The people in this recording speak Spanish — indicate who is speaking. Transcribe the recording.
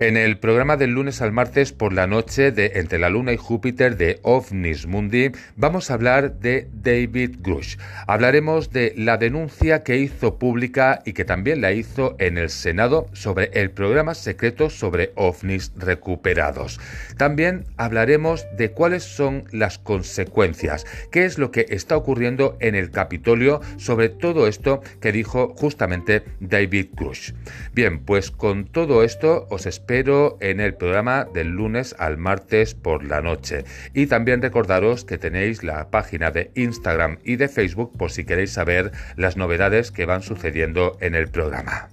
Speaker 1: En el programa del lunes al martes por la noche de Entre la Luna y Júpiter de OVNIS Mundi vamos a hablar de David Grush. Hablaremos de la denuncia que hizo pública y que también la hizo en el Senado sobre el programa secreto sobre OVNIs recuperados. También hablaremos de cuáles son las consecuencias, qué es lo que está ocurriendo en el Capitolio sobre todo esto que dijo justamente David Grush. Bien, pues con todo esto os espero espero en el programa del lunes al martes por la noche. Y también recordaros que tenéis la página de Instagram y de Facebook por si queréis saber las novedades que van sucediendo en el programa.